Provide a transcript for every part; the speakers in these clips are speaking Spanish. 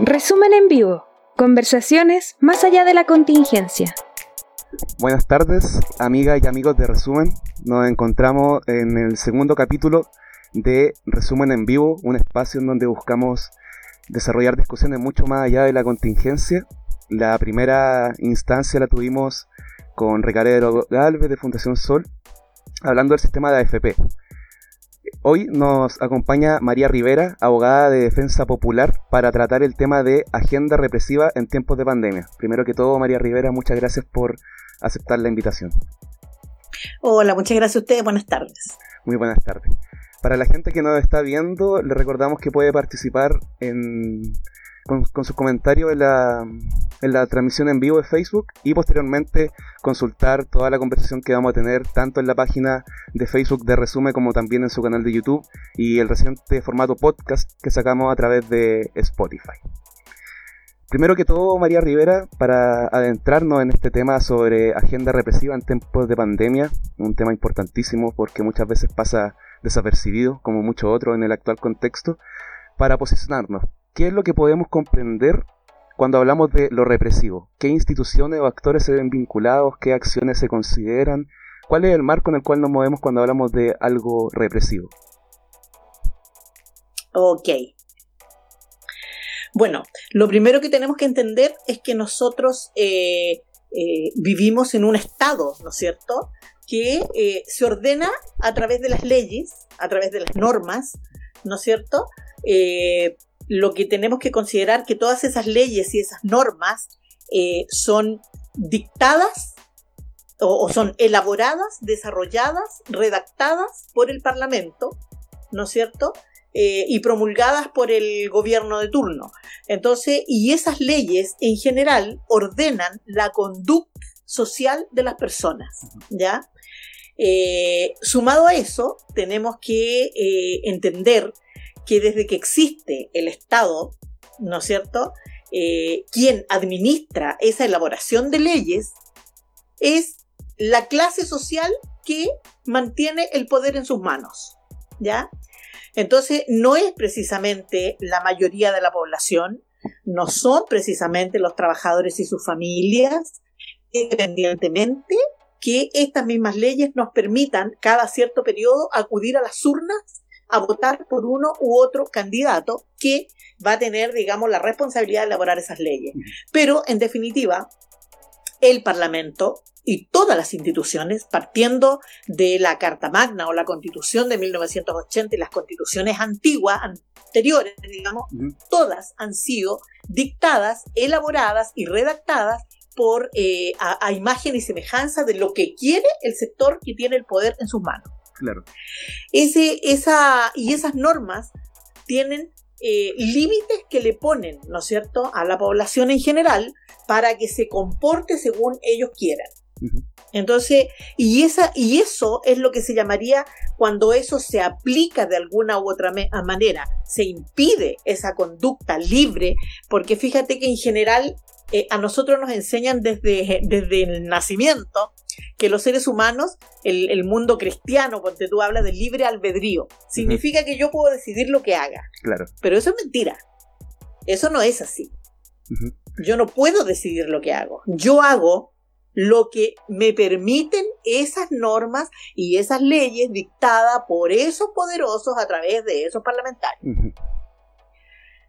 Resumen en vivo. Conversaciones más allá de la contingencia. Buenas tardes, amigas y amigos de Resumen. Nos encontramos en el segundo capítulo de Resumen en Vivo, un espacio en donde buscamos desarrollar discusiones mucho más allá de la contingencia. La primera instancia la tuvimos con Ricardo Galvez de Fundación Sol, hablando del sistema de AFP. Hoy nos acompaña María Rivera, abogada de defensa popular, para tratar el tema de agenda represiva en tiempos de pandemia. Primero que todo, María Rivera, muchas gracias por aceptar la invitación. Hola, muchas gracias a ustedes, buenas tardes. Muy buenas tardes. Para la gente que nos está viendo, le recordamos que puede participar en con, sus comentarios en la, en la transmisión en vivo de Facebook y posteriormente consultar toda la conversación que vamos a tener tanto en la página de Facebook de Resume como también en su canal de YouTube y el reciente formato podcast que sacamos a través de Spotify. Primero que todo, María Rivera, para adentrarnos en este tema sobre agenda represiva en tiempos de pandemia, un tema importantísimo porque muchas veces pasa desapercibido, como mucho otro en el actual contexto, para posicionarnos. ¿Qué es lo que podemos comprender cuando hablamos de lo represivo? ¿Qué instituciones o actores se ven vinculados? ¿Qué acciones se consideran? ¿Cuál es el marco en el cual nos movemos cuando hablamos de algo represivo? Ok. Bueno, lo primero que tenemos que entender es que nosotros eh, eh, vivimos en un estado, ¿no es cierto?, que eh, se ordena a través de las leyes, a través de las normas, ¿no es cierto?, lo que tenemos que considerar que todas esas leyes y esas normas eh, son dictadas o, son elaboradas, desarrolladas, redactadas por el Parlamento, ¿no es cierto? Eh, y promulgadas por el gobierno de turno. Entonces, y esas leyes en general ordenan la conducta social de las personas, ¿ya? Eh, sumado a eso, tenemos que entender que desde que existe el Estado, ¿no es cierto?, eh, quien administra esa elaboración de leyes es la clase social que mantiene el poder en sus manos, ¿ya? Entonces, no es precisamente la mayoría de la población, no son precisamente los trabajadores y sus familias, independientemente que estas mismas leyes nos permitan cada cierto periodo acudir a las urnas a votar por uno u otro candidato que va a tener, digamos, la responsabilidad de elaborar esas leyes. Pero, en definitiva, el Parlamento y todas las instituciones, partiendo de la Carta Magna o la Constitución de 1980 y las constituciones antiguas, anteriores, digamos, todas han sido dictadas, elaboradas y redactadas por eh, a imagen y semejanza de lo que quiere el sector que tiene el poder en sus manos. Claro. Ese, esa, y esas normas tienen eh, límites que le ponen, ¿no es cierto?, a la población en general para que se comporte según ellos quieran. Entonces, y, esa, y eso es lo que se llamaría cuando eso se aplica de alguna u otra manera, se impide esa conducta libre, porque fíjate que en general eh, a nosotros nos enseñan desde, desde el nacimiento que los seres humanos, el, mundo cristiano, porque tú hablas del libre albedrío, significa que yo puedo decidir lo que haga. Claro. Pero eso es mentira. Eso no es así. Yo no puedo decidir lo que hago. Yo hago lo que me permiten esas normas y esas leyes dictadas por esos poderosos a través de esos parlamentarios.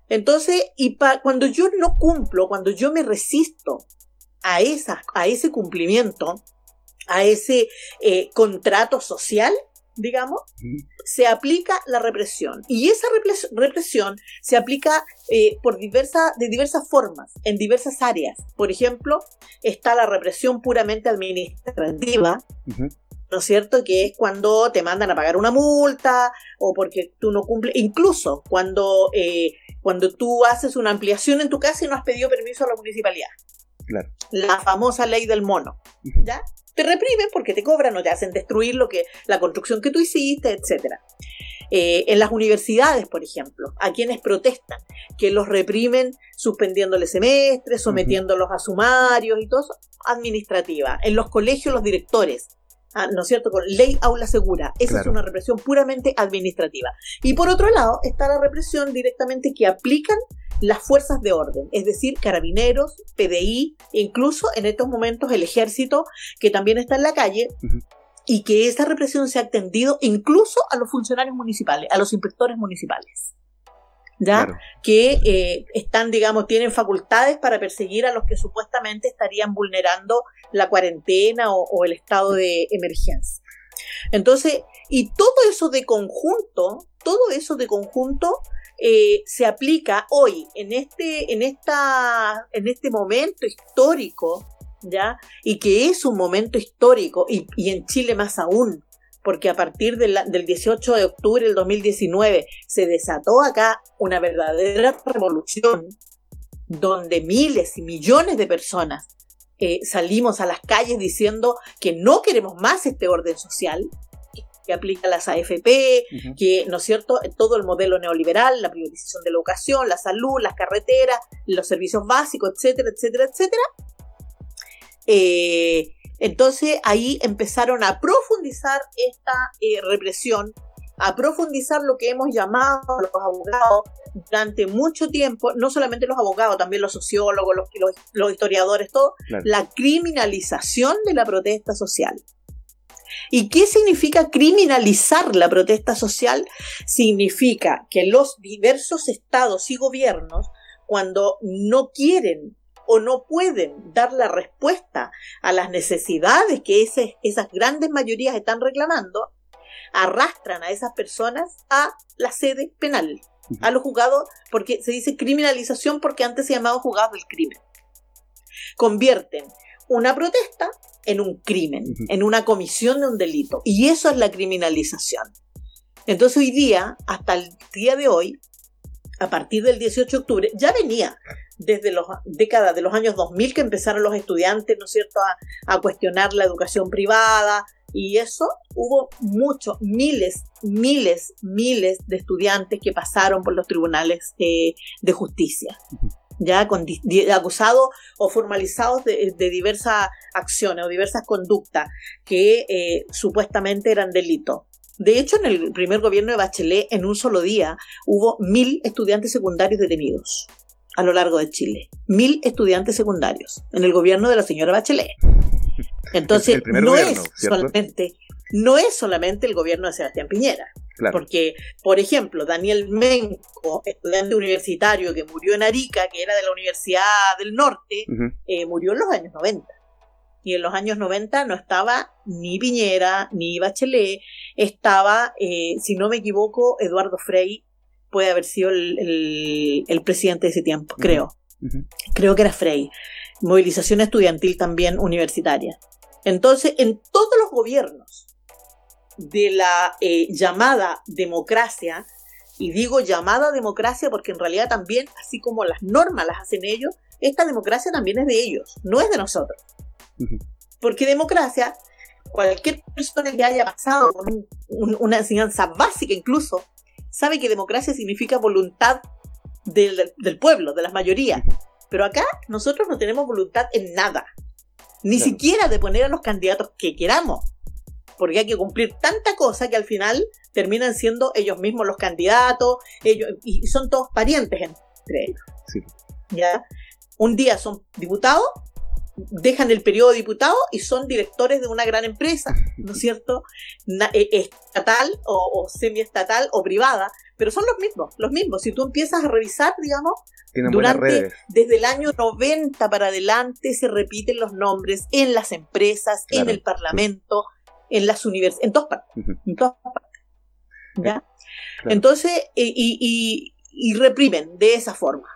Entonces, y cuando yo no cumplo, cuando yo me resisto a, esa, a ese cumplimiento, a ese eh, contrato social, digamos, se aplica la represión. Y esa represión se aplica eh, por diversa, de diversas formas, en diversas áreas. Por ejemplo, está la represión puramente administrativa, ¿no es cierto? Que es cuando te mandan a pagar una multa o porque tú no cumples, incluso cuando, eh, cuando tú haces una ampliación en tu casa y no has pedido permiso a la municipalidad. Claro. La famosa ley del mono, ¿ya? Te reprimen porque te cobran o te hacen destruir lo que, la construcción que tú hiciste, etc. Eh, en las universidades, por ejemplo, a quienes protestan, que los reprimen suspendiéndoles semestres, sometiéndolos a sumarios y todo eso, administrativa. En los colegios, los directores, ah, ¿no es cierto? Con ley aula segura. Esa es una represión puramente administrativa. Y por otro lado, está la represión directamente que aplican las fuerzas de orden, es decir, carabineros, PDI, incluso en estos momentos el ejército, que también está en la calle, y que esa represión se ha extendido incluso a los funcionarios municipales, a los inspectores municipales. ¿Ya? que eh, están, digamos, tienen facultades para perseguir a los que supuestamente estarían vulnerando la cuarentena o el estado de emergencia. Entonces, y todo eso de conjunto, todo eso de conjunto eh, se aplica hoy en este, en esta, en este momento histórico, ¿ya? Y que es un momento histórico, y, en Chile más aún, porque a partir del 18 de octubre del 2019 se desató acá una verdadera revolución donde miles y millones de personas eh, salimos a las calles diciendo que no queremos más este orden social, que aplica las AFP, que, ¿no es cierto?, todo el modelo neoliberal, la privatización de la educación, la salud, las carreteras, los servicios básicos, etcétera, etcétera, etcétera. Eh, entonces ahí empezaron a profundizar esta eh, represión, a profundizar lo que hemos llamado los abogados durante mucho tiempo, no solamente los abogados, también los sociólogos, los, historiadores, todo, la criminalización de la protesta social. ¿Y qué significa criminalizar la protesta social? Significa que los diversos estados y gobiernos, cuando no quieren o no pueden dar la respuesta a las necesidades que esas grandes mayorías están reclamando, arrastran a esas personas a la sede penal a los juzgados, porque se dice criminalización porque antes se llamaba juzgado del crimen. Convierten una protesta en un crimen, en una comisión de un delito. Y eso es la criminalización. Entonces hoy día, hasta el día de hoy, a partir del 18 de octubre, ya venía desde las décadas de los años 2000 que empezaron los estudiantes, ¿no es cierto?, a cuestionar la educación privada, y eso hubo muchos, miles, miles, miles de estudiantes que pasaron por los tribunales de justicia, ya con acusados o formalizados de, diversas acciones o diversas conductas que eh, supuestamente eran delitos. De hecho, en el primer gobierno de Bachelet, en un solo día, hubo mil estudiantes secundarios detenidos a lo largo de Chile. Mil estudiantes secundarios en el gobierno de la señora Bachelet. Entonces, no, es solamente, no es solamente el gobierno de Sebastián Piñera. Porque, por ejemplo, Daniel Menco, estudiante universitario que murió en Arica, que era de la Universidad del Norte, eh, murió en los años 90. Y en los años 90 no estaba ni Piñera, ni Bachelet, estaba, eh, si no me equivoco, Eduardo Frei, puede haber sido el, presidente de ese tiempo, creo. Creo que era Frei. Movilización estudiantil también universitaria. Entonces, en todos los gobiernos de la eh, llamada democracia, y digo llamada democracia porque en realidad también, así como las normas las hacen ellos, esta democracia también es de ellos, no es de nosotros. Porque democracia, cualquier persona que haya pasado con una enseñanza básica incluso, sabe que democracia significa voluntad del, del pueblo, de las mayorías. Pero acá nosotros no tenemos voluntad en nada ni siquiera de poner a los candidatos que queramos, porque hay que cumplir tanta cosa que al final terminan siendo ellos mismos los candidatos, ellos, y son todos parientes entre ellos. ¿Ya? Un día son diputados, dejan el periodo de diputado y son directores de una gran empresa, ¿no es cierto? Eh, estatal o, o semiestatal o privada, pero son los mismos, los mismos. Si tú empiezas a revisar, digamos, durante, desde el año 90 para adelante se repiten los nombres en las empresas, en el parlamento, en las universidades, en todas partes. En todas partes. ¿Ya? Entonces, eh, y, y, reprimen de esa forma,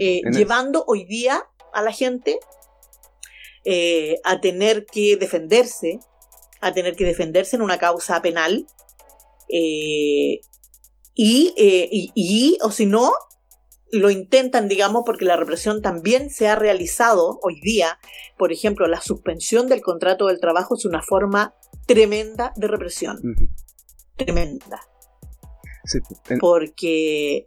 eh, llevando hoy día a la gente eh, a tener que defenderse, a tener que defenderse en una causa penal, y, y, y, o si no, lo intentan, digamos, porque la represión también se ha realizado hoy día. Por ejemplo, la suspensión del contrato del trabajo es una forma tremenda de represión. Tremenda. Porque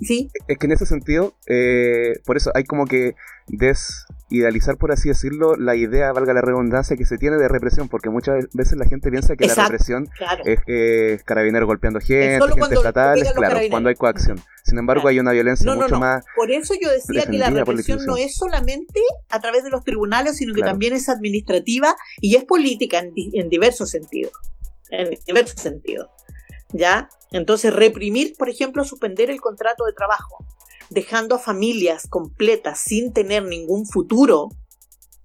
¿Sí? Es que en ese sentido, eh, por eso hay como que desidealizar, por así decirlo, la idea, valga la redundancia, que se tiene de represión, porque muchas veces la gente piensa que la represión es, es carabinero golpeando gente, gente estatal, claro, cuando hay coacción. Sin embargo, hay una violencia mucho más. Por eso yo decía que la represión no es solamente a través de los tribunales, sino que también es administrativa y es política en, en diversos sentidos. En diversos sentidos. ¿Ya? Entonces, reprimir, por ejemplo, suspender el contrato de trabajo, dejando a familias completas sin tener ningún futuro,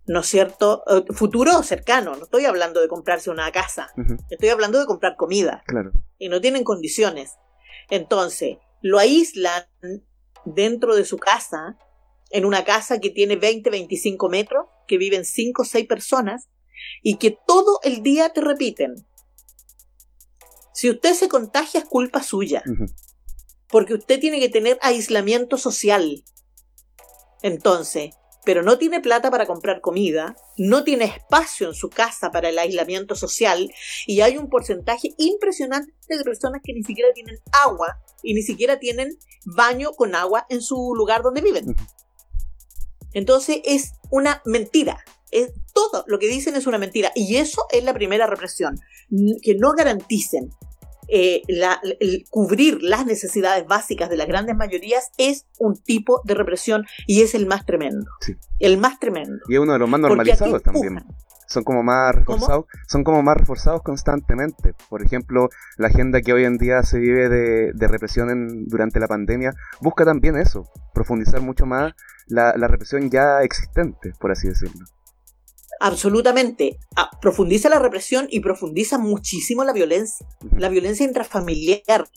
¿no es cierto? Eh, futuro cercano, no estoy hablando de comprarse una casa, estoy hablando de comprar comida. Claro. Y no tienen condiciones. Entonces, lo aíslan dentro de su casa, en una casa que tiene 20, 25 metros, que viven 5 o 6 personas, y que todo el día te repiten, si usted se contagia es culpa suya. Porque usted tiene que tener aislamiento social. Entonces, pero no tiene plata para comprar comida, no tiene espacio en su casa para el aislamiento social y hay un porcentaje impresionante de personas que ni siquiera tienen agua y ni siquiera tienen baño con agua en su lugar donde viven. Entonces es una mentira. Es, todo lo que dicen es una mentira y eso es la primera represión, que no garanticen eh, el cubrir las necesidades básicas de las grandes mayorías es un tipo de represión y es el más tremendo. El más tremendo. Y es uno de los más normalizados también. Son como más reforzados, son como más reforzados constantemente. Por ejemplo, la agenda que hoy en día se vive de, represión durante la pandemia busca también eso, profundizar mucho más la represión ya existente, por así decirlo absolutamente ah, profundiza la represión y profundiza muchísimo la violencia, la violencia intrafamiliar.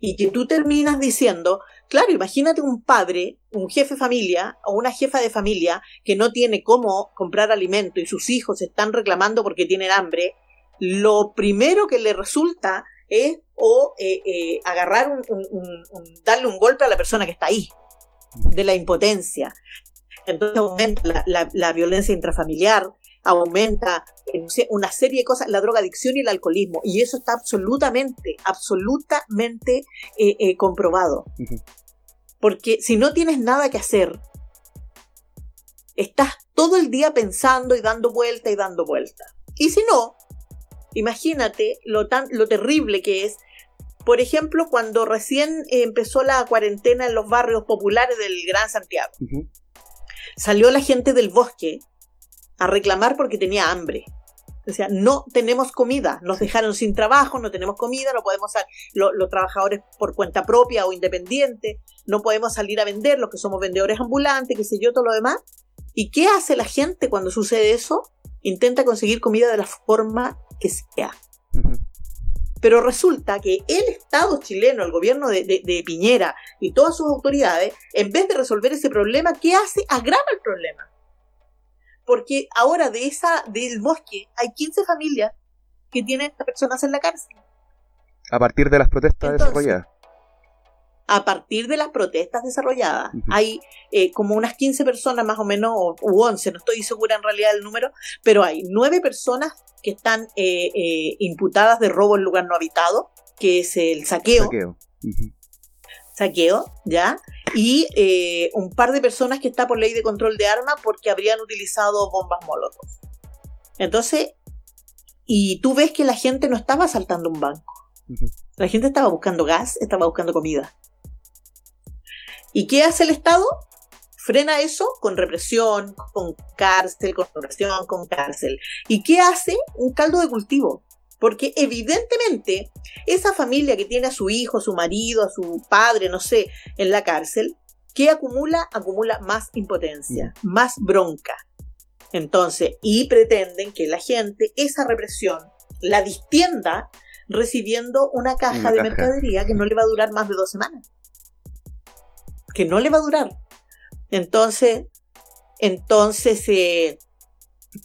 Y que tú terminas diciendo, claro, imagínate un padre, un jefe de familia o una jefa de familia que no tiene cómo comprar alimento y sus hijos están reclamando porque tienen hambre, lo primero que le resulta es o eh, eh, agarrar un, darle un golpe a la persona que está ahí, de la impotencia. Entonces aumenta la violencia intrafamiliar, aumenta una serie de cosas, la drogadicción y el alcoholismo. Y eso está absolutamente, absolutamente eh, eh, comprobado. Porque si no tienes nada que hacer, estás todo el día pensando y dando vuelta y dando vuelta. Y si no, imagínate lo, tan, lo terrible que es por ejemplo, cuando recién empezó la cuarentena en los barrios populares del Gran Santiago, salió la gente del bosque a reclamar porque tenía hambre. O sea, no tenemos comida, nos dejaron sin trabajo, no tenemos comida, no podemos salir, los trabajadores por cuenta propia o independiente, no podemos salir a vender, los que somos vendedores ambulantes, qué sé yo, todo lo demás. ¿Y qué hace la gente cuando sucede eso? Intenta conseguir comida de la forma que sea. Pero resulta que el Estado chileno, el gobierno de, de, Piñera y todas sus autoridades, en vez de resolver ese problema, ¿qué hace? Agrava el problema porque ahora de esa del bosque hay 15 familias que tienen personas en la cárcel. A partir de las protestas desarrolladas. A partir de las protestas desarrolladas. Hay eh, como unas 15 personas más o menos, o, u 11, no estoy segura en realidad del número, pero hay nueve personas que están eh, eh, imputadas de robo en lugar no habitado, que es el saqueo. saqueo saqueo, ¿ya? Y eh, un par de personas que está por ley de control de armas porque habrían utilizado bombas molotov. Entonces, y tú ves que la gente no estaba asaltando un banco. La gente estaba buscando gas, estaba buscando comida. ¿Y qué hace el Estado? Frena eso con represión, con cárcel, con represión, con cárcel. ¿Y qué hace? Un caldo de cultivo. Porque evidentemente esa familia que tiene a su hijo, a su marido, a su padre, no sé, en la cárcel, ¿qué acumula? Acumula más impotencia, mm. más bronca. Entonces, y pretenden que la gente esa represión la distienda recibiendo una caja de mercadería que no le va a durar más de dos semanas. Que no le va a durar. Entonces, entonces eh,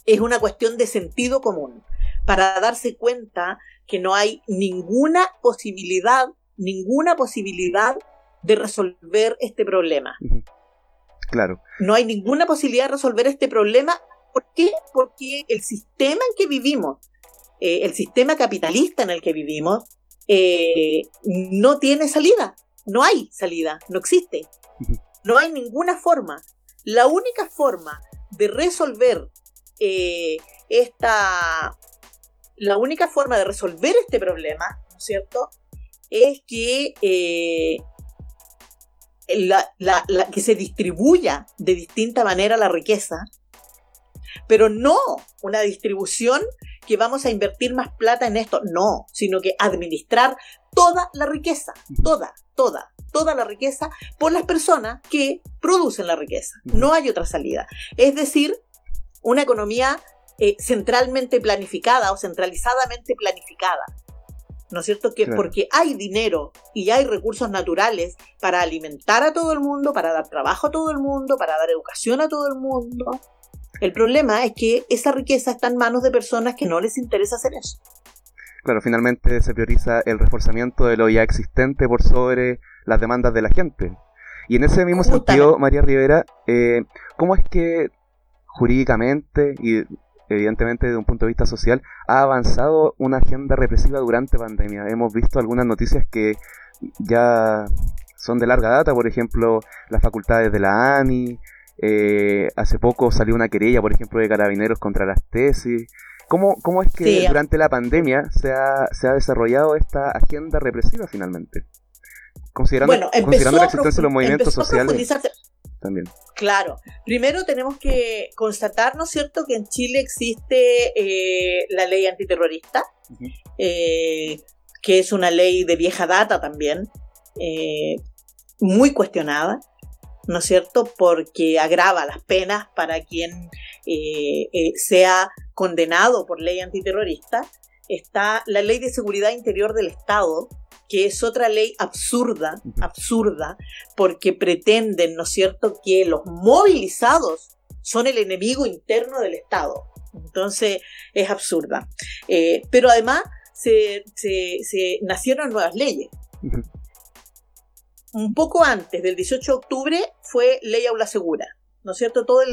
es una cuestión de sentido común para darse cuenta que no hay ninguna posibilidad, ninguna posibilidad de resolver este problema. Claro. No hay ninguna posibilidad de resolver este problema. ¿Por qué? Porque el sistema en que vivimos, eh, el sistema capitalista en el que vivimos, eh, no tiene salida. no hay salida, no existe. No hay ninguna forma. La única forma de resolver eh, esta. La única forma de resolver este problema, ¿no es cierto? Es que, eh, que se distribuya de distinta manera la riqueza, pero no una distribución que vamos a invertir más plata en esto, no, sino que administrar toda la riqueza, toda, toda, toda la riqueza por las personas que producen la riqueza. No hay otra salida. Es decir, una economía eh, centralmente planificada o centralizadamente planificada. ¿No es cierto? Que porque hay dinero y hay recursos naturales para alimentar a todo el mundo, para dar trabajo a todo el mundo, para dar educación a todo el mundo. El problema es que esa riqueza está en manos de personas que no les interesa hacer eso. Claro, finalmente se prioriza el reforzamiento de lo ya existente por sobre las demandas de la gente. Y en ese mismo sentido, María Rivera, eh, ¿cómo es que jurídicamente y evidentemente desde un punto de vista social ha avanzado una agenda represiva durante pandemia? Hemos visto algunas noticias que ya son de larga data, por ejemplo, las facultades de la ANI, eh, hace poco salió una querella, por ejemplo, de carabineros contra las tesis. ¿Cómo, cómo es que durante la pandemia se ha, se ha desarrollado esta agenda represiva finalmente? Considerando, considerando la existencia de los movimientos sociales. También. Claro. Primero tenemos que constatar, ¿no es cierto?, que en Chile existe eh, la ley antiterrorista, eh, que es una ley de vieja data también, eh, muy cuestionada, ¿no es cierto?, porque agrava las penas para quien sea condenado por ley antiterrorista. Está la ley de seguridad interior del Estado, que es otra ley absurda, absurda, porque pretenden, ¿no es cierto?, que los movilizados son el enemigo interno del Estado. Entonces es absurda. Eh, pero además se, nacieron nuevas leyes. Un poco antes del 18 de octubre fue ley aula segura, ¿no es cierto? Todos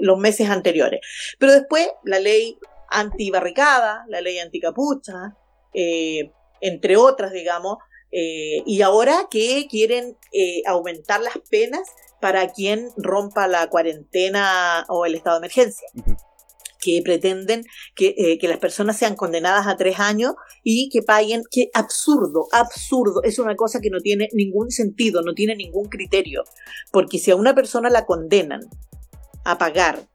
los meses anteriores. Pero después la ley antibarricada, la ley anticapucha, eh, entre otras, digamos, eh, y ahora que quieren eh, aumentar las penas para quien rompa la cuarentena o el estado de emergencia. que pretenden que, eh, que, las personas sean condenadas a tres años y que paguen, que absurdo, absurdo, es una cosa que no tiene ningún sentido, no tiene ningún criterio, porque si a una persona la condenan a pagar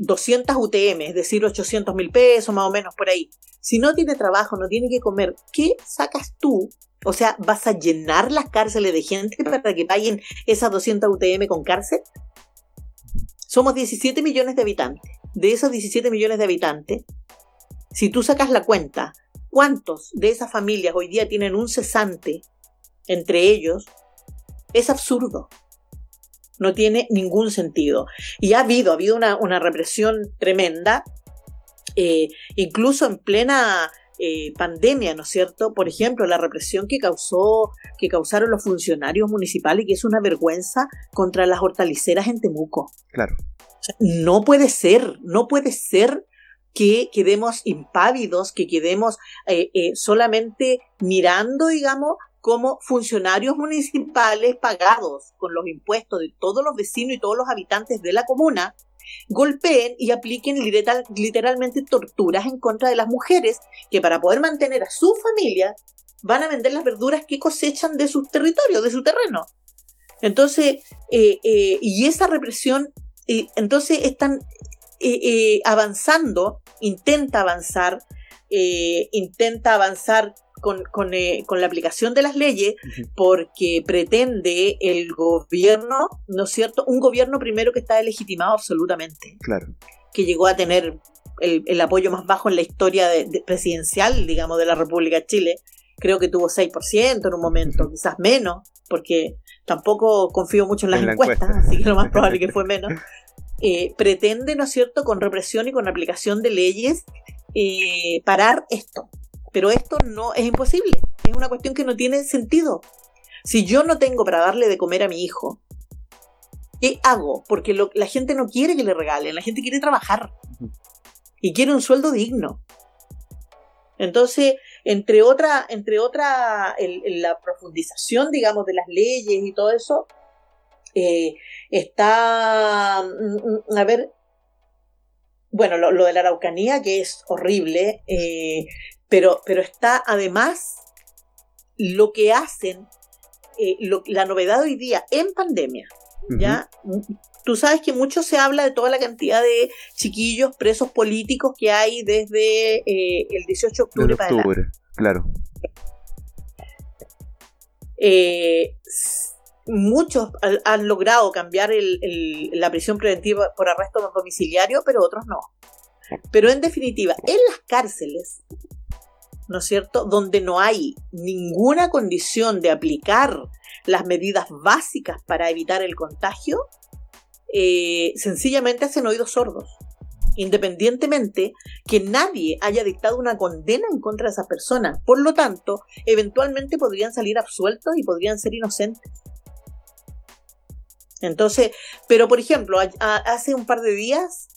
200 UTM, es decir, 800 mil pesos más o menos por ahí, si no tiene trabajo, no tiene que comer, ¿qué sacas tú? O sea, ¿vas a llenar las cárceles de gente para que paguen esas 200 UTM con cárcel? Somos 17 millones de habitantes. De esos 17 millones de habitantes, si tú sacas la cuenta, ¿cuántos de esas familias hoy día tienen un cesante entre ellos? Es absurdo. No tiene ningún sentido. Y ha habido, ha habido una, una represión tremenda eh, incluso en plena eh, pandemia, ¿no es cierto? Por ejemplo, la represión que causó, que causaron los funcionarios municipales, que es una vergüenza contra las hortaliceras en Temuco. Claro. no puede ser, no puede ser que quedemos impávidos, que quedemos eh, solamente mirando, digamos, como funcionarios municipales pagados con los impuestos de todos los vecinos y todos los habitantes de la comuna, golpeen y apliquen literalmente torturas en contra de las mujeres que para poder mantener a su familia van a vender las verduras que cosechan de sus territorios, de su terreno. Entonces, eh, eh, y esa represión, eh, entonces están avanzando, intenta avanzar, intenta avanzar eh, con, la aplicación de las leyes porque pretende el gobierno, ¿no es cierto? Un gobierno primero que está legitimado absolutamente. Claro. Que llegó a tener el, apoyo más bajo en la historia presidencial, digamos, de la República de Chile. Creo que tuvo 6% en un momento, quizás menos, porque tampoco confío mucho en las encuestas, así que lo más probable que fue menos. Eh, pretende, ¿no es cierto?, con represión y con aplicación de leyes, eh, parar esto. Pero esto no es imposible. Es una cuestión que no tiene sentido. Si yo no tengo para darle de comer a mi hijo, ¿qué hago? Porque la gente no quiere que le regalen, la gente quiere trabajar y quiere un sueldo digno. Entonces, entre otra, entre otra, la profundización, digamos, de las leyes y todo eso, eh, está, mm, mm, a ver, bueno, lo, de la Araucanía, que es horrible, eh, pero, pero está además lo que hacen, eh, la novedad hoy día en pandemia, ¿ya? Tú sabes que mucho se habla de toda la cantidad de chiquillos presos políticos que hay desde eh, el 18 de octubre, para octubre claro. Eh, muchos han logrado cambiar la prisión preventiva por arresto domiciliario, pero otros no. Pero en definitiva, en las cárceles, ¿no es cierto?, donde no hay ninguna condición de aplicar las medidas básicas para evitar el contagio, eh, sencillamente hacen oídos sordos. Independientemente que nadie haya dictado una condena en contra de esas personas. Por lo tanto, eventualmente podrían salir absueltos y podrían ser inocentes. Entonces, pero por ejemplo, hace un par de días,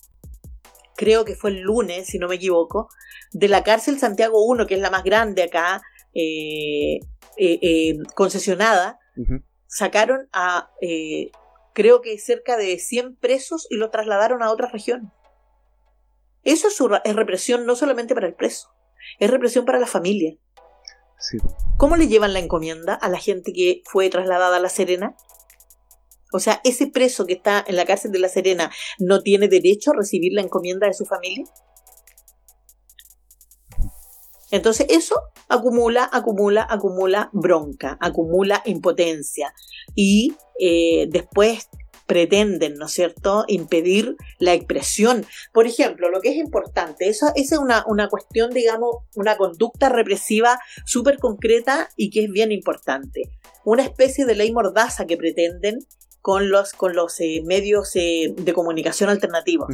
creo que fue el lunes, si no me equivoco, de la cárcel Santiago 1, que es la más grande acá, eh, eh, concesionada, sacaron a creo que cerca de 100 presos y los trasladaron a otras regiones. Eso es, represión no solamente para el preso, es represión para la familia. ¿Cómo le llevan la encomienda a la gente que fue trasladada a La Serena? O sea, ese preso que está en la cárcel de La Serena no tiene derecho a recibir la encomienda de su familia. Entonces eso acumula, acumula, acumula bronca, acumula impotencia y eh, después pretenden, ¿no es cierto?, impedir la expresión. Por ejemplo, lo que es importante, esa es una, una cuestión, digamos, una conducta represiva súper concreta y que es bien importante. Una especie de ley mordaza que pretenden con los, con los eh, medios eh, de comunicación alternativos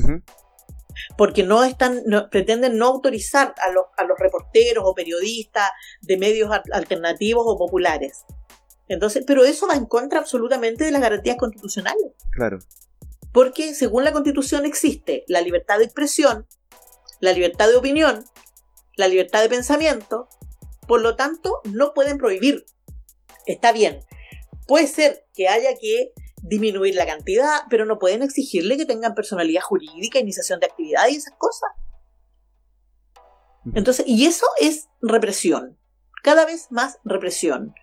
porque no están, pretenden no autorizar a los, a los reporteros o periodistas de medios alternativos o populares. Entonces, pero eso va en contra absolutamente de las garantías constitucionales. Claro. Porque según la Constitución existe la libertad de expresión, la libertad de opinión, la libertad de pensamiento, por lo tanto, no pueden prohibir. Está bien. Puede ser que haya que disminuir la cantidad, pero no pueden exigirle que tengan personalidad jurídica, iniciación de actividad y esas cosas. Entonces, y eso es represión, cada vez más represión.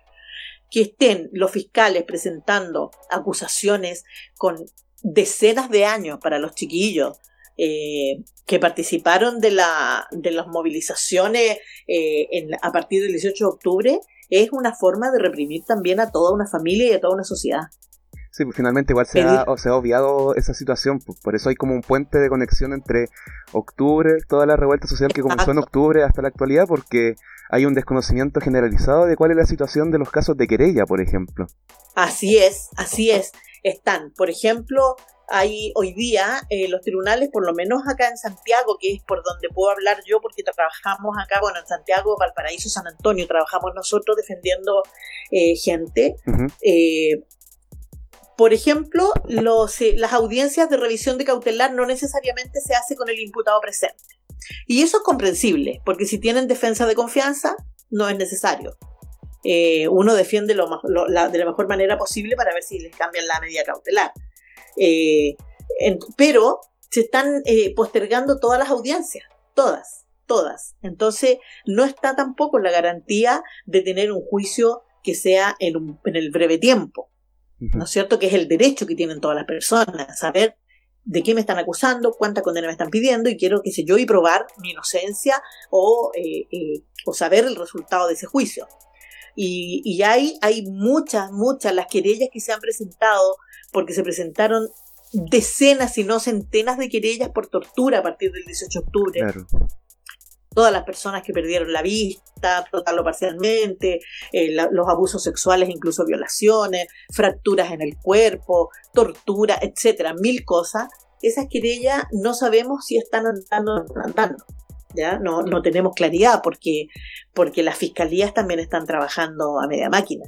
Que estén los fiscales presentando acusaciones con decenas de años para los chiquillos eh, que participaron de, la, de las movilizaciones eh, a partir del 18 de octubre, es una forma de reprimir también a toda una familia y a toda una sociedad. Sí, pues finalmente igual se ha, se ha obviado esa situación, pues, por eso hay como un puente de conexión entre octubre, toda la revuelta social que comenzó en octubre hasta la actualidad, porque hay un desconocimiento generalizado de cuál es la situación de los casos de querella, por ejemplo. Así es, así es. Están, por ejemplo, hay hoy día eh, los tribunales, por lo menos acá en Santiago, que es por donde puedo hablar yo, porque trabajamos acá, bueno, en Santiago, Valparaíso, San Antonio, trabajamos nosotros defendiendo eh, gente. eh, por ejemplo, eh, las audiencias de revisión de cautelar no necesariamente se hace con el imputado presente. Y eso es comprensible, porque si tienen defensa de confianza, no es necesario. Eh, uno defiende de la mejor manera posible para ver si les cambian la medida cautelar. Eh, pero se están postergando todas las audiencias, todas, todas. Entonces, no está tampoco la garantía de tener un juicio que sea en el breve tiempo. ¿No es cierto? Que es el derecho que tienen todas las personas, saber de qué me están acusando, cuánta condena me están pidiendo y quiero, qué sé yo, y probar mi inocencia o, eh, eh, o saber el resultado de ese juicio. Y, y hay, hay muchas, muchas, las querellas que se han presentado, porque se presentaron decenas, si no centenas de querellas por tortura a partir del 18 de octubre. Claro todas las personas que perdieron la vista, total o parcialmente, eh, los abusos sexuales, incluso violaciones, fracturas en el cuerpo, tortura, etcétera, mil cosas. Esas querellas no sabemos si están andando o andando. ¿Ya? No, no tenemos claridad porque, porque las fiscalías también están trabajando a media máquina.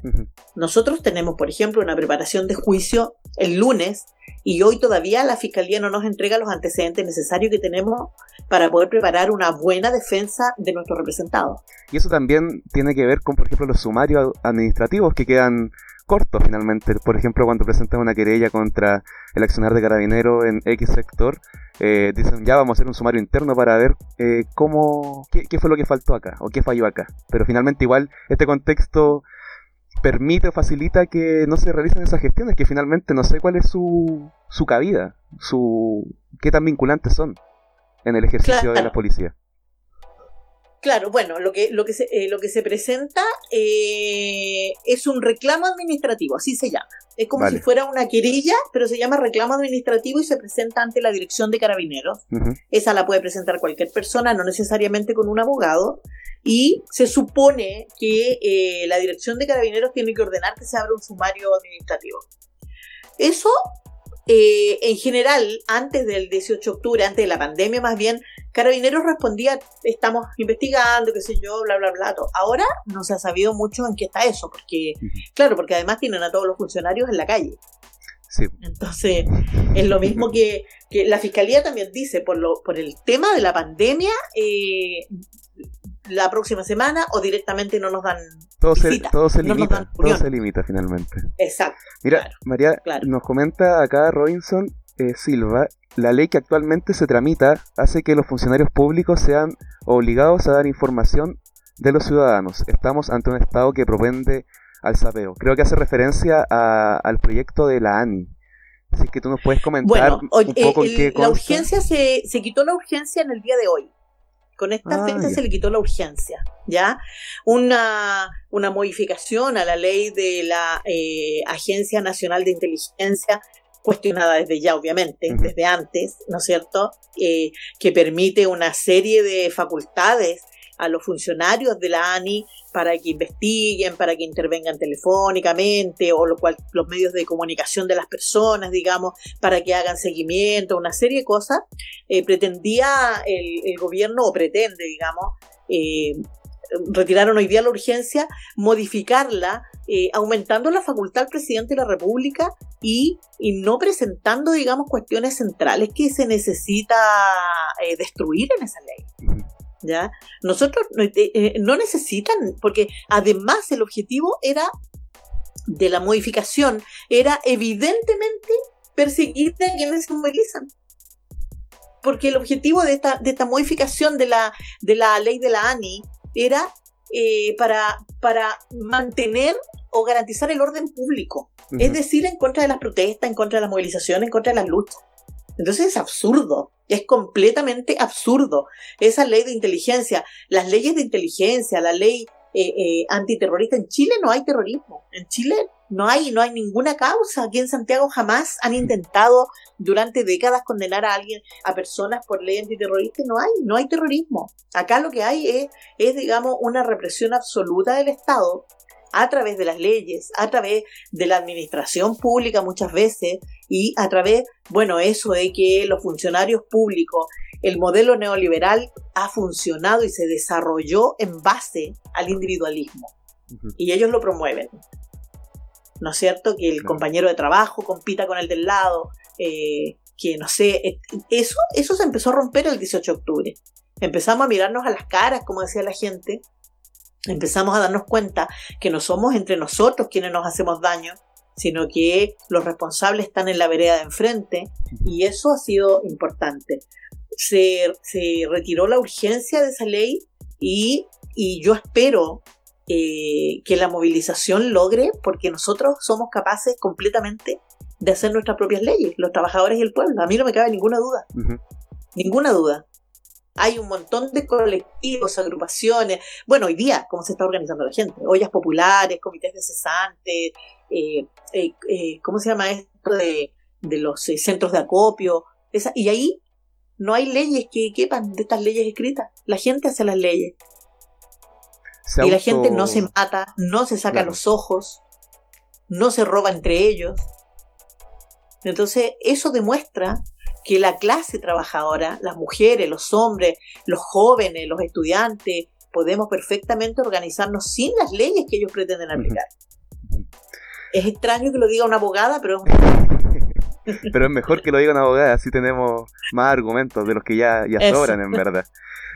Nosotros tenemos, por ejemplo, una preparación de juicio el lunes y hoy todavía la fiscalía no nos entrega los antecedentes necesarios que tenemos para poder preparar una buena defensa de nuestros representados. Y eso también tiene que ver con, por ejemplo, los sumarios administrativos que quedan cortos finalmente. Por ejemplo, cuando presentan una querella contra el accionar de carabinero en X sector, eh, dicen ya vamos a hacer un sumario interno para ver eh, cómo, qué, qué, fue lo que faltó acá o qué falló acá. Pero finalmente igual este contexto permite o facilita que no se realicen esas gestiones, que finalmente no sé cuál es su, su cabida, su qué tan vinculantes son en el ejercicio de la policía. Claro, bueno, lo que, lo que, se, eh, lo que se presenta eh, es un reclamo administrativo, así se llama. Es como si fuera una querella, pero se llama reclamo administrativo y se presenta ante la dirección de carabineros. Esa la puede presentar cualquier persona, no necesariamente con un abogado. Y se supone que eh, la dirección de carabineros tiene que ordenar que se abra un sumario administrativo. Eso eh, en general, antes del 18 de octubre, antes de la pandemia más bien, Carabineros respondía, estamos investigando, qué sé yo, bla, bla, bla. Ahora no se ha sabido mucho en qué está eso, porque, claro, porque además tienen a todos los funcionarios en la calle. Sí. Entonces, es lo mismo que, que, la fiscalía también dice, por, lo, por el tema de la pandemia, eh, la próxima semana o directamente no nos dan todo se, todo se limita todo se limita finalmente. Exacto mira María nos comenta acá Robinson eh, Silva la ley que actualmente se tramita hace que los funcionarios públicos sean obligados a dar información de los ciudadanos. Estamos ante un estado que propende al sapeo. Creo que hace referencia al proyecto de la ANI. Así que tú nos puedes comentar un poco en qué la urgencia se, se quitó la urgencia en el día de hoy con esta ah, fecha se le quitó la urgencia, ¿ya? Una, una modificación a la ley de la eh, Agencia Nacional de Inteligencia, cuestionada desde ya, obviamente, desde antes, ¿no es cierto? Eh, que permite una serie de facultades a los funcionarios de la ANI para que investiguen, para que intervengan telefónicamente o lo cual, los medios de comunicación de las personas, digamos, para que hagan seguimiento, una serie de cosas, eh, pretendía el, gobierno o pretende, digamos, eh, retiraron hoy día la urgencia, modificarla, eh, aumentando la facultad al presidente de la República y, y, no presentando, digamos, cuestiones centrales que se necesita destruir en esa ley. ¿Ya? Nosotros eh, eh, no necesitan, porque además el objetivo era de la modificación, era evidentemente perseguir a quienes se movilizan. Porque el objetivo de esta, de esta modificación de la, de la ley de la ANI era eh, para, para mantener o garantizar el orden público. Es decir, en contra de las protestas, en contra de las movilizaciones, en contra de las luchas. Entonces es absurdo, es completamente absurdo. Esa ley de inteligencia, las leyes de inteligencia, la ley eh, eh, antiterrorista, en Chile no hay terrorismo. En Chile no hay, no hay ninguna causa. Aquí en Santiago jamás han intentado durante décadas condenar a alguien, a personas por ley antiterrorista. No hay, no hay terrorismo. Acá lo que hay es, es digamos, una represión absoluta del Estado a través de las leyes, a través de la administración pública muchas veces y a través, bueno, eso de que los funcionarios públicos, el modelo neoliberal ha funcionado y se desarrolló en base al individualismo y ellos lo promueven. ¿No es cierto? Que el compañero de trabajo compita con el del lado, eh, que no sé, eso, eso se empezó a romper el 18 de octubre. Empezamos a mirarnos a las caras, como decía la gente, empezamos a darnos cuenta que no somos entre nosotros quienes nos hacemos daño, sino que los responsables están en la vereda de enfrente y eso ha sido importante. Se, retiró la urgencia de esa ley y, yo espero eh, que la movilización logre, porque nosotros somos capaces completamente de hacer nuestras propias leyes, los trabajadores y el pueblo. A mí no me cabe ninguna duda. Ninguna duda. Hay un montón de colectivos, agrupaciones. Bueno, hoy día, ¿cómo se está organizando la gente? Ollas populares, comités de cesantes, eh, eh, eh, ¿cómo se llama esto de, los centros de acopio? y ahí no hay leyes que quepan de estas leyes escritas. La gente hace las leyes. y la gente no se mata, no se saca los ojos, no se roba entre ellos. Entonces, eso demuestra que la clase trabajadora, las mujeres, los hombres, los jóvenes, los estudiantes, podemos perfectamente organizarnos sin las leyes que ellos pretenden aplicar. Es extraño que lo diga una abogada, pero pero es mejor que lo diga una abogada, así tenemos más argumentos de los que ya, ya sobran, en verdad.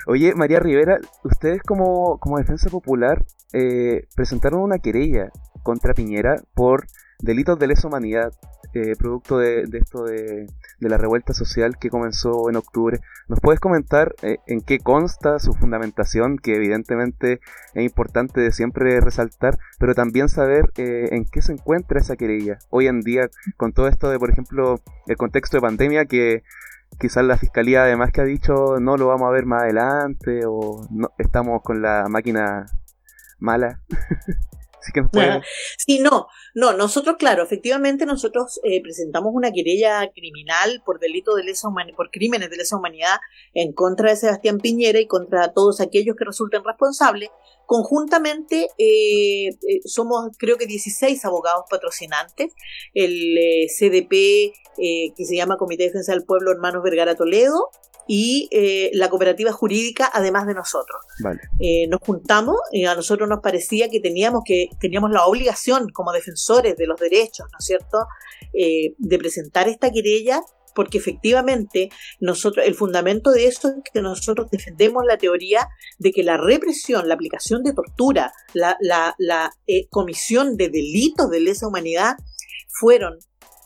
Oye, María Rivera, ustedes como, como Defensa Popular eh, presentaron una querella contra Piñera por delitos de lesa humanidad, eh, producto de, esto de, la revuelta social que comenzó en octubre. ¿Nos puedes comentar eh, en qué consta su fundamentación, que evidentemente es importante de siempre resaltar, pero también saber en qué se encuentra esa querella hoy en día con todo esto de, por ejemplo, el contexto de pandemia que quizás la fiscalía además que ha dicho no lo vamos a ver más adelante o no, estamos con la máquina mala. Así que Sí, no, no, nosotros, claro, efectivamente nosotros eh, presentamos una querella criminal por delito de lesa humanidad, por crímenes de lesa humanidad en contra de Sebastián Piñera y contra todos aquellos que resulten responsables. Conjuntamente eh, eh, somos creo que 16 abogados patrocinantes, el CDP que se llama Comité de Defensa del Pueblo Hermanos Vergara Toledo, y eh, la cooperativa jurídica además de nosotros. Eh, nos juntamos y a nosotros nos parecía que teníamos que teníamos la obligación como defensores de los derechos, ¿no es cierto?, eh, de presentar esta querella porque efectivamente nosotros el fundamento de eso es que nosotros defendemos la teoría de que la represión, la aplicación de tortura, la, la, la comisión de delitos de lesa humanidad fueron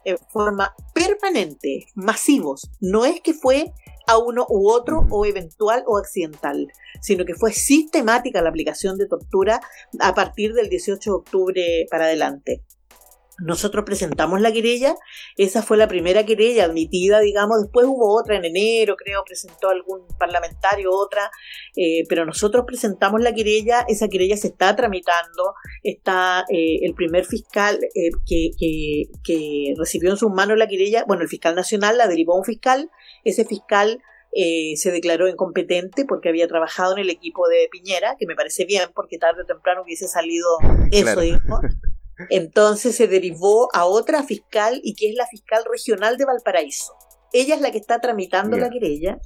en forma permanente, masivos. No es que fue a uno u otro o eventual o accidental, sino que fue sistemática la aplicación de tortura a partir del 18 de octubre para adelante. Nosotros presentamos la querella, esa fue la primera querella admitida, digamos, después hubo otra en enero, creo, presentó algún parlamentario otra, eh, pero nosotros presentamos la querella, esa querella se está tramitando, está eh, el primer fiscal eh, que, que, recibió en sus manos la querella, bueno, el fiscal nacional la derivó a un fiscal, ese fiscal se declaró incompetente porque había trabajado en el equipo de Piñera, que me parece bien porque tarde o temprano hubiese salido eso, digamos. Entonces se derivó a otra fiscal y que es la fiscal regional de Valparaíso. Ella es la que está tramitando la querella.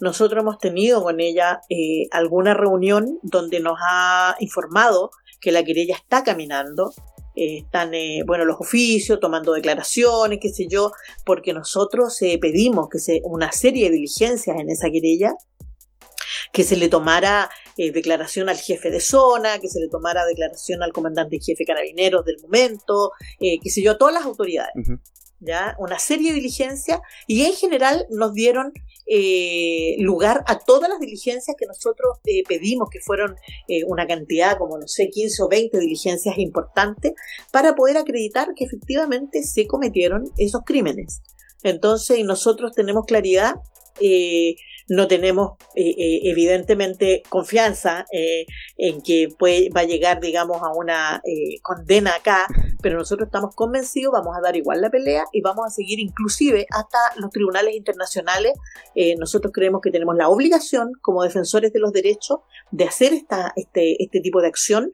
Nosotros hemos tenido con ella eh, alguna reunión donde nos ha informado que la querella está caminando. Eh, están, eh, bueno, los oficios tomando declaraciones, qué sé yo, porque nosotros pedimos que se una serie de diligencias en esa querella que se le tomara eh, declaración al jefe de zona, que se le tomara declaración al comandante jefe carabineros del momento, eh, que sé yo, a todas las autoridades. Una serie de diligencias y en general nos dieron eh, lugar a todas las diligencias que nosotros pedimos, que fueron una cantidad como, no sé, 15 o 20 diligencias importantes, para poder acreditar que efectivamente se cometieron esos crímenes. Entonces, nosotros tenemos claridad no tenemos eh, eh, evidentemente confianza eh, en que puede, va a llegar, digamos, a una condena acá, pero nosotros estamos convencidos, vamos a dar igual la pelea y vamos a seguir inclusive hasta los tribunales internacionales. nosotros creemos que tenemos la obligación como defensores de los derechos de hacer esta, este, este tipo de acción.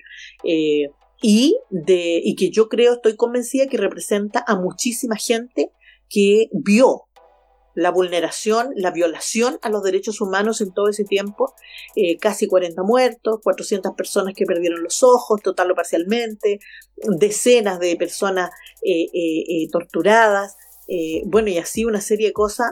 y, de, y que yo creo, estoy convencida que representa a muchísima gente que vio la vulneración, la violación a los derechos humanos en todo ese tiempo, eh, casi 40 muertos, 400 personas que perdieron los ojos, total o parcialmente, decenas de personas eh, eh, torturadas, bueno, y así una serie de cosas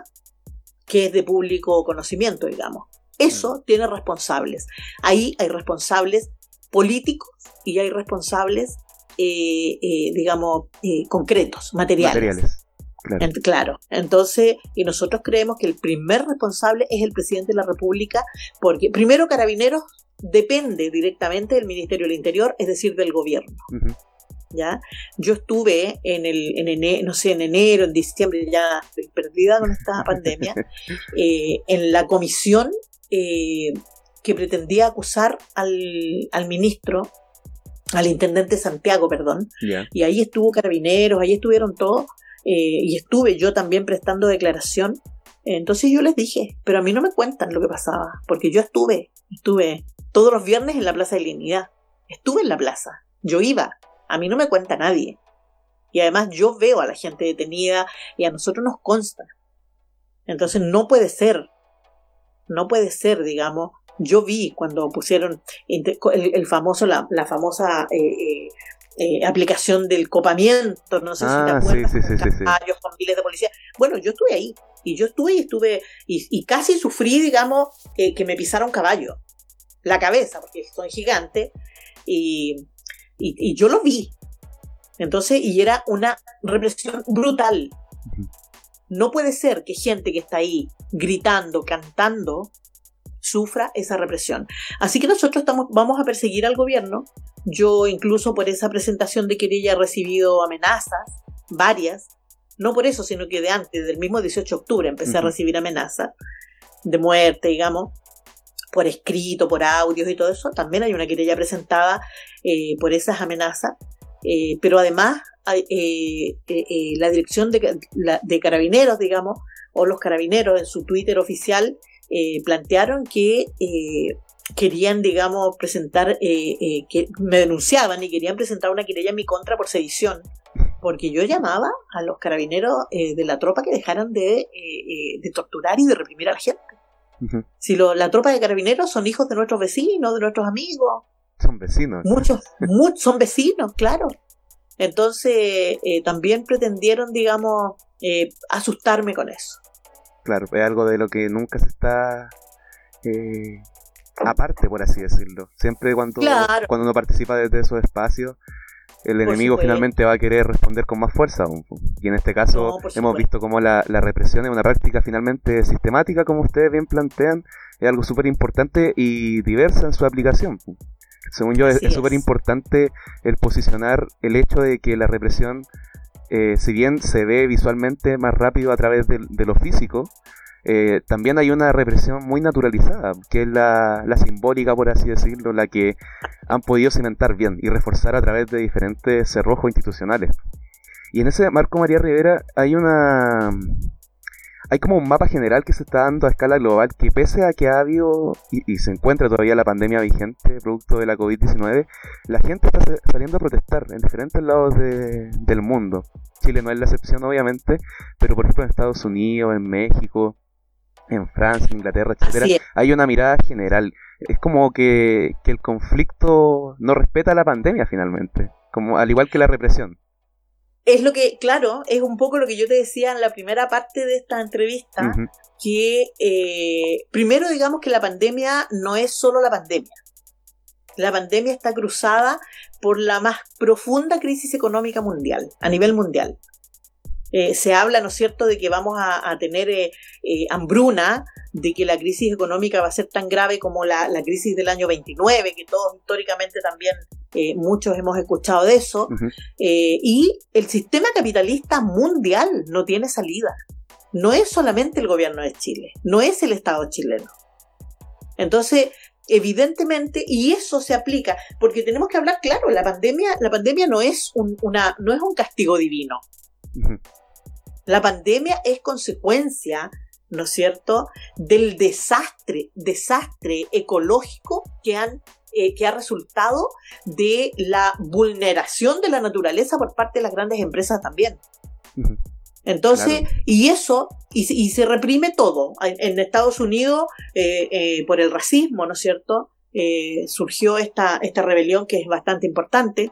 que es de público conocimiento, digamos. Eso mm. tiene responsables. Ahí hay responsables políticos y hay responsables, digamos, concretos, materiales. Claro. Entonces, y nosotros creemos que el primer responsable es el presidente de la República, porque primero Carabineros depende directamente del Ministerio del Interior, es decir, del gobierno. ¿Ya? Yo estuve en el, en enero, no sé, en enero, en diciembre, ya perdida con esta pandemia, eh, en la comisión eh, que pretendía acusar al, al ministro al intendente Santiago, perdón, y ahí estuvo Carabineros, ahí estuvieron todos, eh, y estuve yo también prestando declaración. Entonces yo les dije, pero a mí no me cuentan lo que pasaba, porque yo estuve, estuve todos los viernes en la Plaza de Dignidad. Estuve en la plaza, yo iba, a mí no me cuenta nadie. Y además yo veo a la gente detenida y a nosotros nos consta. Entonces no puede ser, no puede ser, digamos, yo vi cuando pusieron el, famoso, la, famosa eh, eh, eh, aplicación del copamiento, no sé si te Ah, acuerdas, sí, sí, con sí, caballos, con miles de policías. Bueno, yo estuve ahí, y yo estuve y estuve, y, y casi sufrí, digamos, eh, que me pisara un caballo, la cabeza, porque son gigantes, y, y, y yo lo vi. Entonces, y era una represión brutal. No puede ser que gente que está ahí gritando, cantando, sufra esa represión. Así que nosotros estamos, vamos a perseguir al gobierno. Yo incluso por esa presentación de querella he recibido amenazas, varias, no por eso, sino que de antes, del mismo 18 de octubre, empecé a recibir amenazas de muerte, digamos, por escrito, por audios y todo eso. También hay una querella presentada eh, por esas amenazas. Eh, pero además, eh, la dirección de, ca- la- de carabineros, digamos, o los carabineros en su Twitter oficial, eh, plantearon que eh, querían, digamos, presentar, eh, que me denunciaban y querían presentar una querella en mi contra por sedición, porque yo llamaba a los carabineros de la tropa que dejaran de, de torturar y de reprimir a la gente. Si lo- la tropa de carabineros son hijos de nuestros vecinos, de nuestros amigos, Son vecinos. muchos, muchos son vecinos, claro. Entonces también pretendieron, digamos, asustarme con eso. Claro, es algo de lo que nunca se está eh, aparte, por así decirlo. Siempre cuando, Claro. cuando uno participa desde esos espacios, el Por enemigo supuesto. finalmente va a querer responder con más fuerza. Y en este caso No, hemos visto cómo la, la represión es una práctica finalmente sistemática, como ustedes bien plantean, es algo súper importante y diversa en su aplicación. Según yo, es Así es súper importante el posicionar el hecho de que la represión, eh, si bien se ve visualmente más rápido a través del- de, lo físico, eh, también hay una represión muy naturalizada, que es la, la simbólica, por así decirlo, la que han podido cimentar bien y reforzar a través de diferentes cerrojos institucionales. Y en ese marco, María Rivera, hay una... Hay como un mapa general que se está dando a escala global que pese a que ha habido y, y se encuentra todavía la pandemia vigente producto de la COVID-19, la gente está sa- saliendo a protestar en diferentes lados de- del mundo. Chile no es la excepción obviamente, pero por ejemplo en Estados Unidos, en México, en Francia, Inglaterra, etcétera, hay una mirada general. Es como que, que el conflicto no respeta la pandemia finalmente, como al igual que la represión. Es lo que, claro, es un poco lo que yo te decía en la primera parte de esta entrevista, que eh, primero digamos que la pandemia no es solo la pandemia. La pandemia está cruzada por la más profunda crisis económica mundial, a nivel mundial. Eh, se habla, ¿no es cierto?, de que vamos a, a tener eh, eh, hambruna, de que la crisis económica va a ser tan grave como la, la crisis del año 29, que todos históricamente también muchos hemos escuchado de eso. y el sistema capitalista mundial no tiene salida. No es solamente el gobierno de Chile, no es el Estado chileno. Entonces, evidentemente, y eso se aplica, porque tenemos que hablar claro, la pandemia, la pandemia no es un, una, no es un castigo divino. La pandemia es consecuencia, ¿no es cierto?, del desastre, desastre ecológico que han eh, que ha resultado de la vulneración de la naturaleza por parte de las grandes empresas también. Entonces, Claro. y eso, y, se- y se reprime todo. En, en Estados Unidos, eh, eh, por el racismo, ¿no es cierto? Surgió esta, esta rebelión que es bastante importante,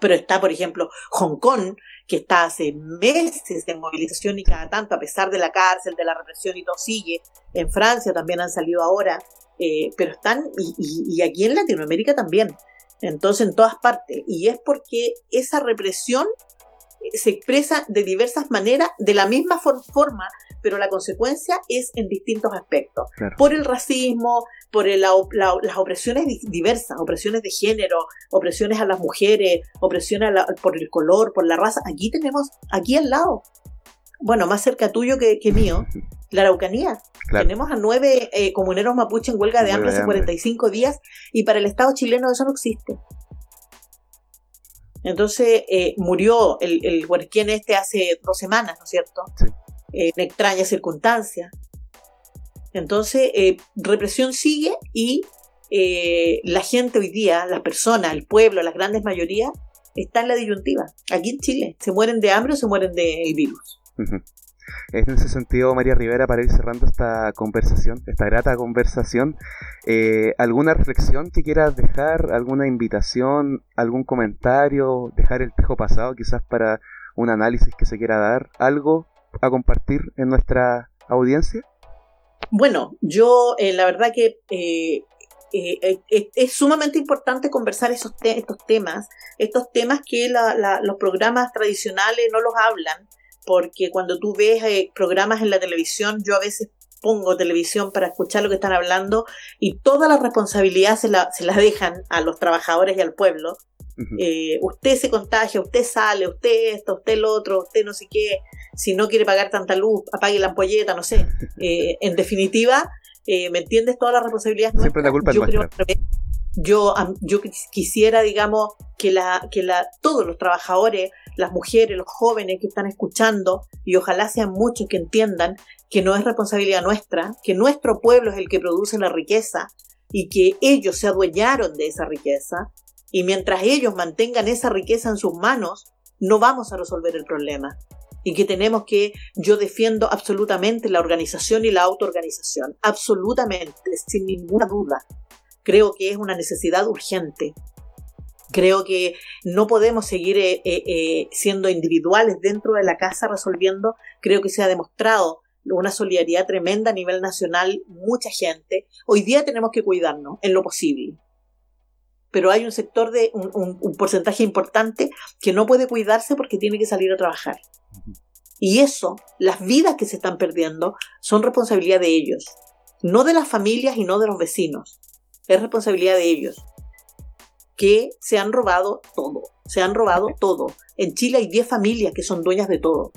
pero está, por ejemplo, Hong Kong, que está hace meses en movilización y cada tanto, a pesar de la cárcel, de la represión y todo sigue. En Francia también han salido ahora, eh, pero están, y, aquí en Latinoamérica también. Entonces, en todas partes. Y es porque esa represión se expresa de diversas maneras, de la misma for- forma, pero la consecuencia es en distintos aspectos. Claro. Por el racismo, por el- la la- las opresiones di- diversas, opresiones de género, opresiones a las mujeres, opresiones a la- por el color, por la raza. Aquí tenemos, aquí al lado, bueno, más cerca tuyo que, que mío, la Araucanía. Claro. Tenemos a nueve eh, comuneros mapuche en huelga de hambre hace hambre. 45 días y para el Estado chileno eso no existe. Entonces eh, murió el, el este hace dos semanas, ¿no es cierto? Sí. Eh, en extrañas circunstancias. Entonces, eh, represión sigue y eh, la gente hoy día, las personas, el pueblo, las grandes mayorías, está en la disyuntiva. Aquí en Chile, se mueren de hambre o se mueren del virus. En ese sentido, María Rivera, para ir cerrando esta conversación, esta grata conversación, eh, ¿alguna reflexión que quieras dejar, alguna invitación, algún comentario, dejar el tejo pasado quizás para un análisis que se quiera dar, algo a compartir en nuestra audiencia? Bueno, yo eh, la verdad que eh, es sumamente importante conversar esos estos temas, estos temas que los programas tradicionales no los hablan, porque cuando tú ves eh, programas en la televisión, yo a veces pongo televisión para escuchar lo que están hablando y toda la responsabilidad se la, se la dejan a los trabajadores y al pueblo. Eh, usted se contagia, usted sale, usted esto, usted lo otro, usted no sé qué, si no quiere pagar tanta luz, apague la ampolleta, no sé. Eh, en definitiva, ¿me entiendes? Toda la responsabilidad Siempre la culpa yo yo, yo quisiera, digamos, que, la, que la, todos los trabajadores las mujeres, los jóvenes que están escuchando, y ojalá sean muchos que entiendan que no es responsabilidad nuestra, que nuestro pueblo es el que produce la riqueza y que ellos se adueñaron de esa riqueza, y mientras ellos mantengan esa riqueza en sus manos, no vamos a resolver el problema. Y que tenemos que, yo defiendo absolutamente la organización y la autoorganización, absolutamente, sin ninguna duda. Creo que es una necesidad urgente. Creo que no podemos seguir eh, eh, eh, siendo individuales dentro de la casa resolviendo. Creo que se ha demostrado una solidaridad tremenda a nivel nacional, mucha gente. Hoy día tenemos que cuidarnos en lo posible. Pero hay un sector de un, un porcentaje importante que no puede cuidarse porque tiene que salir a trabajar. Y eso, las vidas que se están perdiendo, son responsabilidad de ellos. No de las familias y no de los vecinos. Es responsabilidad de ellos que se han robado todo, se han robado todo. En Chile hay 10 familias que son dueñas de todo.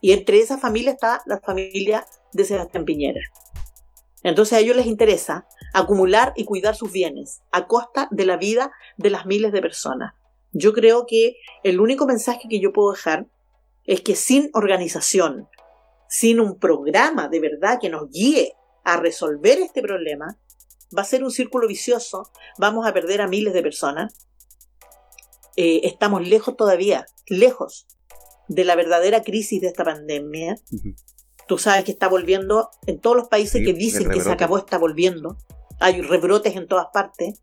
Y entre esas familias está la familia de Sebastián Piñera. Entonces a ellos les interesa acumular y cuidar sus bienes a costa de la vida de las miles de personas. Yo creo que el único mensaje que yo puedo dejar es que sin organización, sin un programa de verdad que nos guíe a resolver este problema, va a ser un círculo vicioso, vamos a perder a miles de personas. Eh, estamos lejos todavía, lejos de la verdadera crisis de esta pandemia. Tú sabes que está volviendo, en todos los países que dicen que se acabó, está volviendo. Hay rebrotes en todas partes.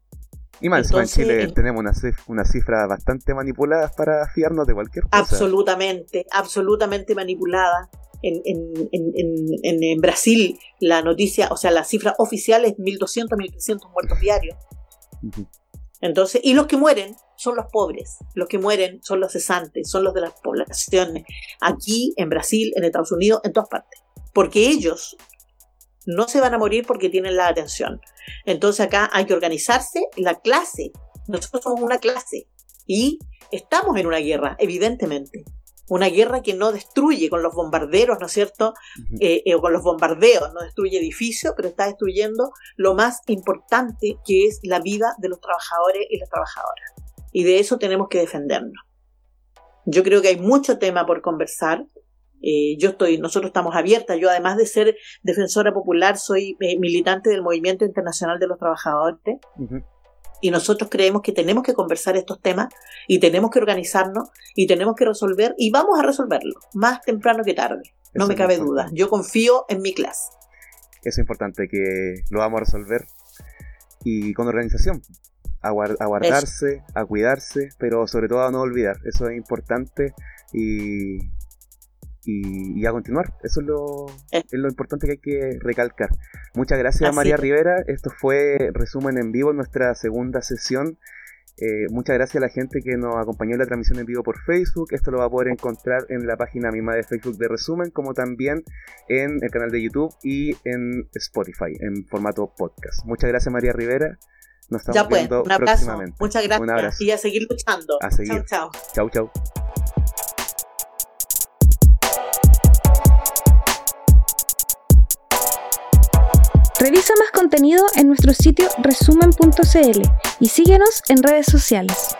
Y más en Chile tenemos una, una cifra bastante manipulada para fiarnos de cualquier cosa. Absolutamente, absolutamente manipulada en, en, en, Brasil la noticia, o sea, la cifra oficial es 1.200, 1.300 muertos diarios. Entonces, y los que mueren son los pobres, los que mueren son los cesantes, son los de las poblaciones, aquí, en Brasil, en Estados Unidos, en todas partes. Porque ellos no se van a morir porque tienen la atención. Entonces acá hay que organizarse, la clase, nosotros somos una clase y estamos en una guerra, evidentemente una guerra que no destruye con los bombarderos, ¿no es cierto? Eh, eh, o con los bombardeos, no destruye edificios, pero está destruyendo lo más importante que es la vida de los trabajadores y las trabajadoras. Y de eso tenemos que defendernos. Yo creo que hay mucho tema por conversar. Eh, yo estoy, nosotros estamos abiertas. Yo, además de ser defensora popular, soy militante del Movimiento Internacional de los Trabajadores y nosotros creemos que tenemos que conversar estos temas y tenemos que organizarnos y tenemos que resolver y vamos a resolverlo más temprano que tarde. No me cabe duda. Yo confío en mi clase. Es importante que lo vamos a resolver y con organización. A, guardarse, a cuidarse, pero sobre todo a no olvidar. Eso es importante y y, a continuar. Eso es lo, eh. es lo importante que hay que recalcar. Muchas gracias María Rivera. Esto fue resumen en vivo, nuestra segunda sesión. Eh, muchas gracias a la gente que nos acompañó en la transmisión en vivo por Facebook. Esto lo va a poder encontrar en la página misma de Facebook de Resumen, como también en el canal de YouTube y en Spotify, en formato podcast. Muchas gracias, María Rivera. Nos estamos ya pues, viendo un abrazo. próximamente. Muchas gracias. Y a seguir luchando. A seguir. Chao, chao. Chau, chau. Revisa más contenido en nuestro sitio resumen.cl y síguenos en redes sociales.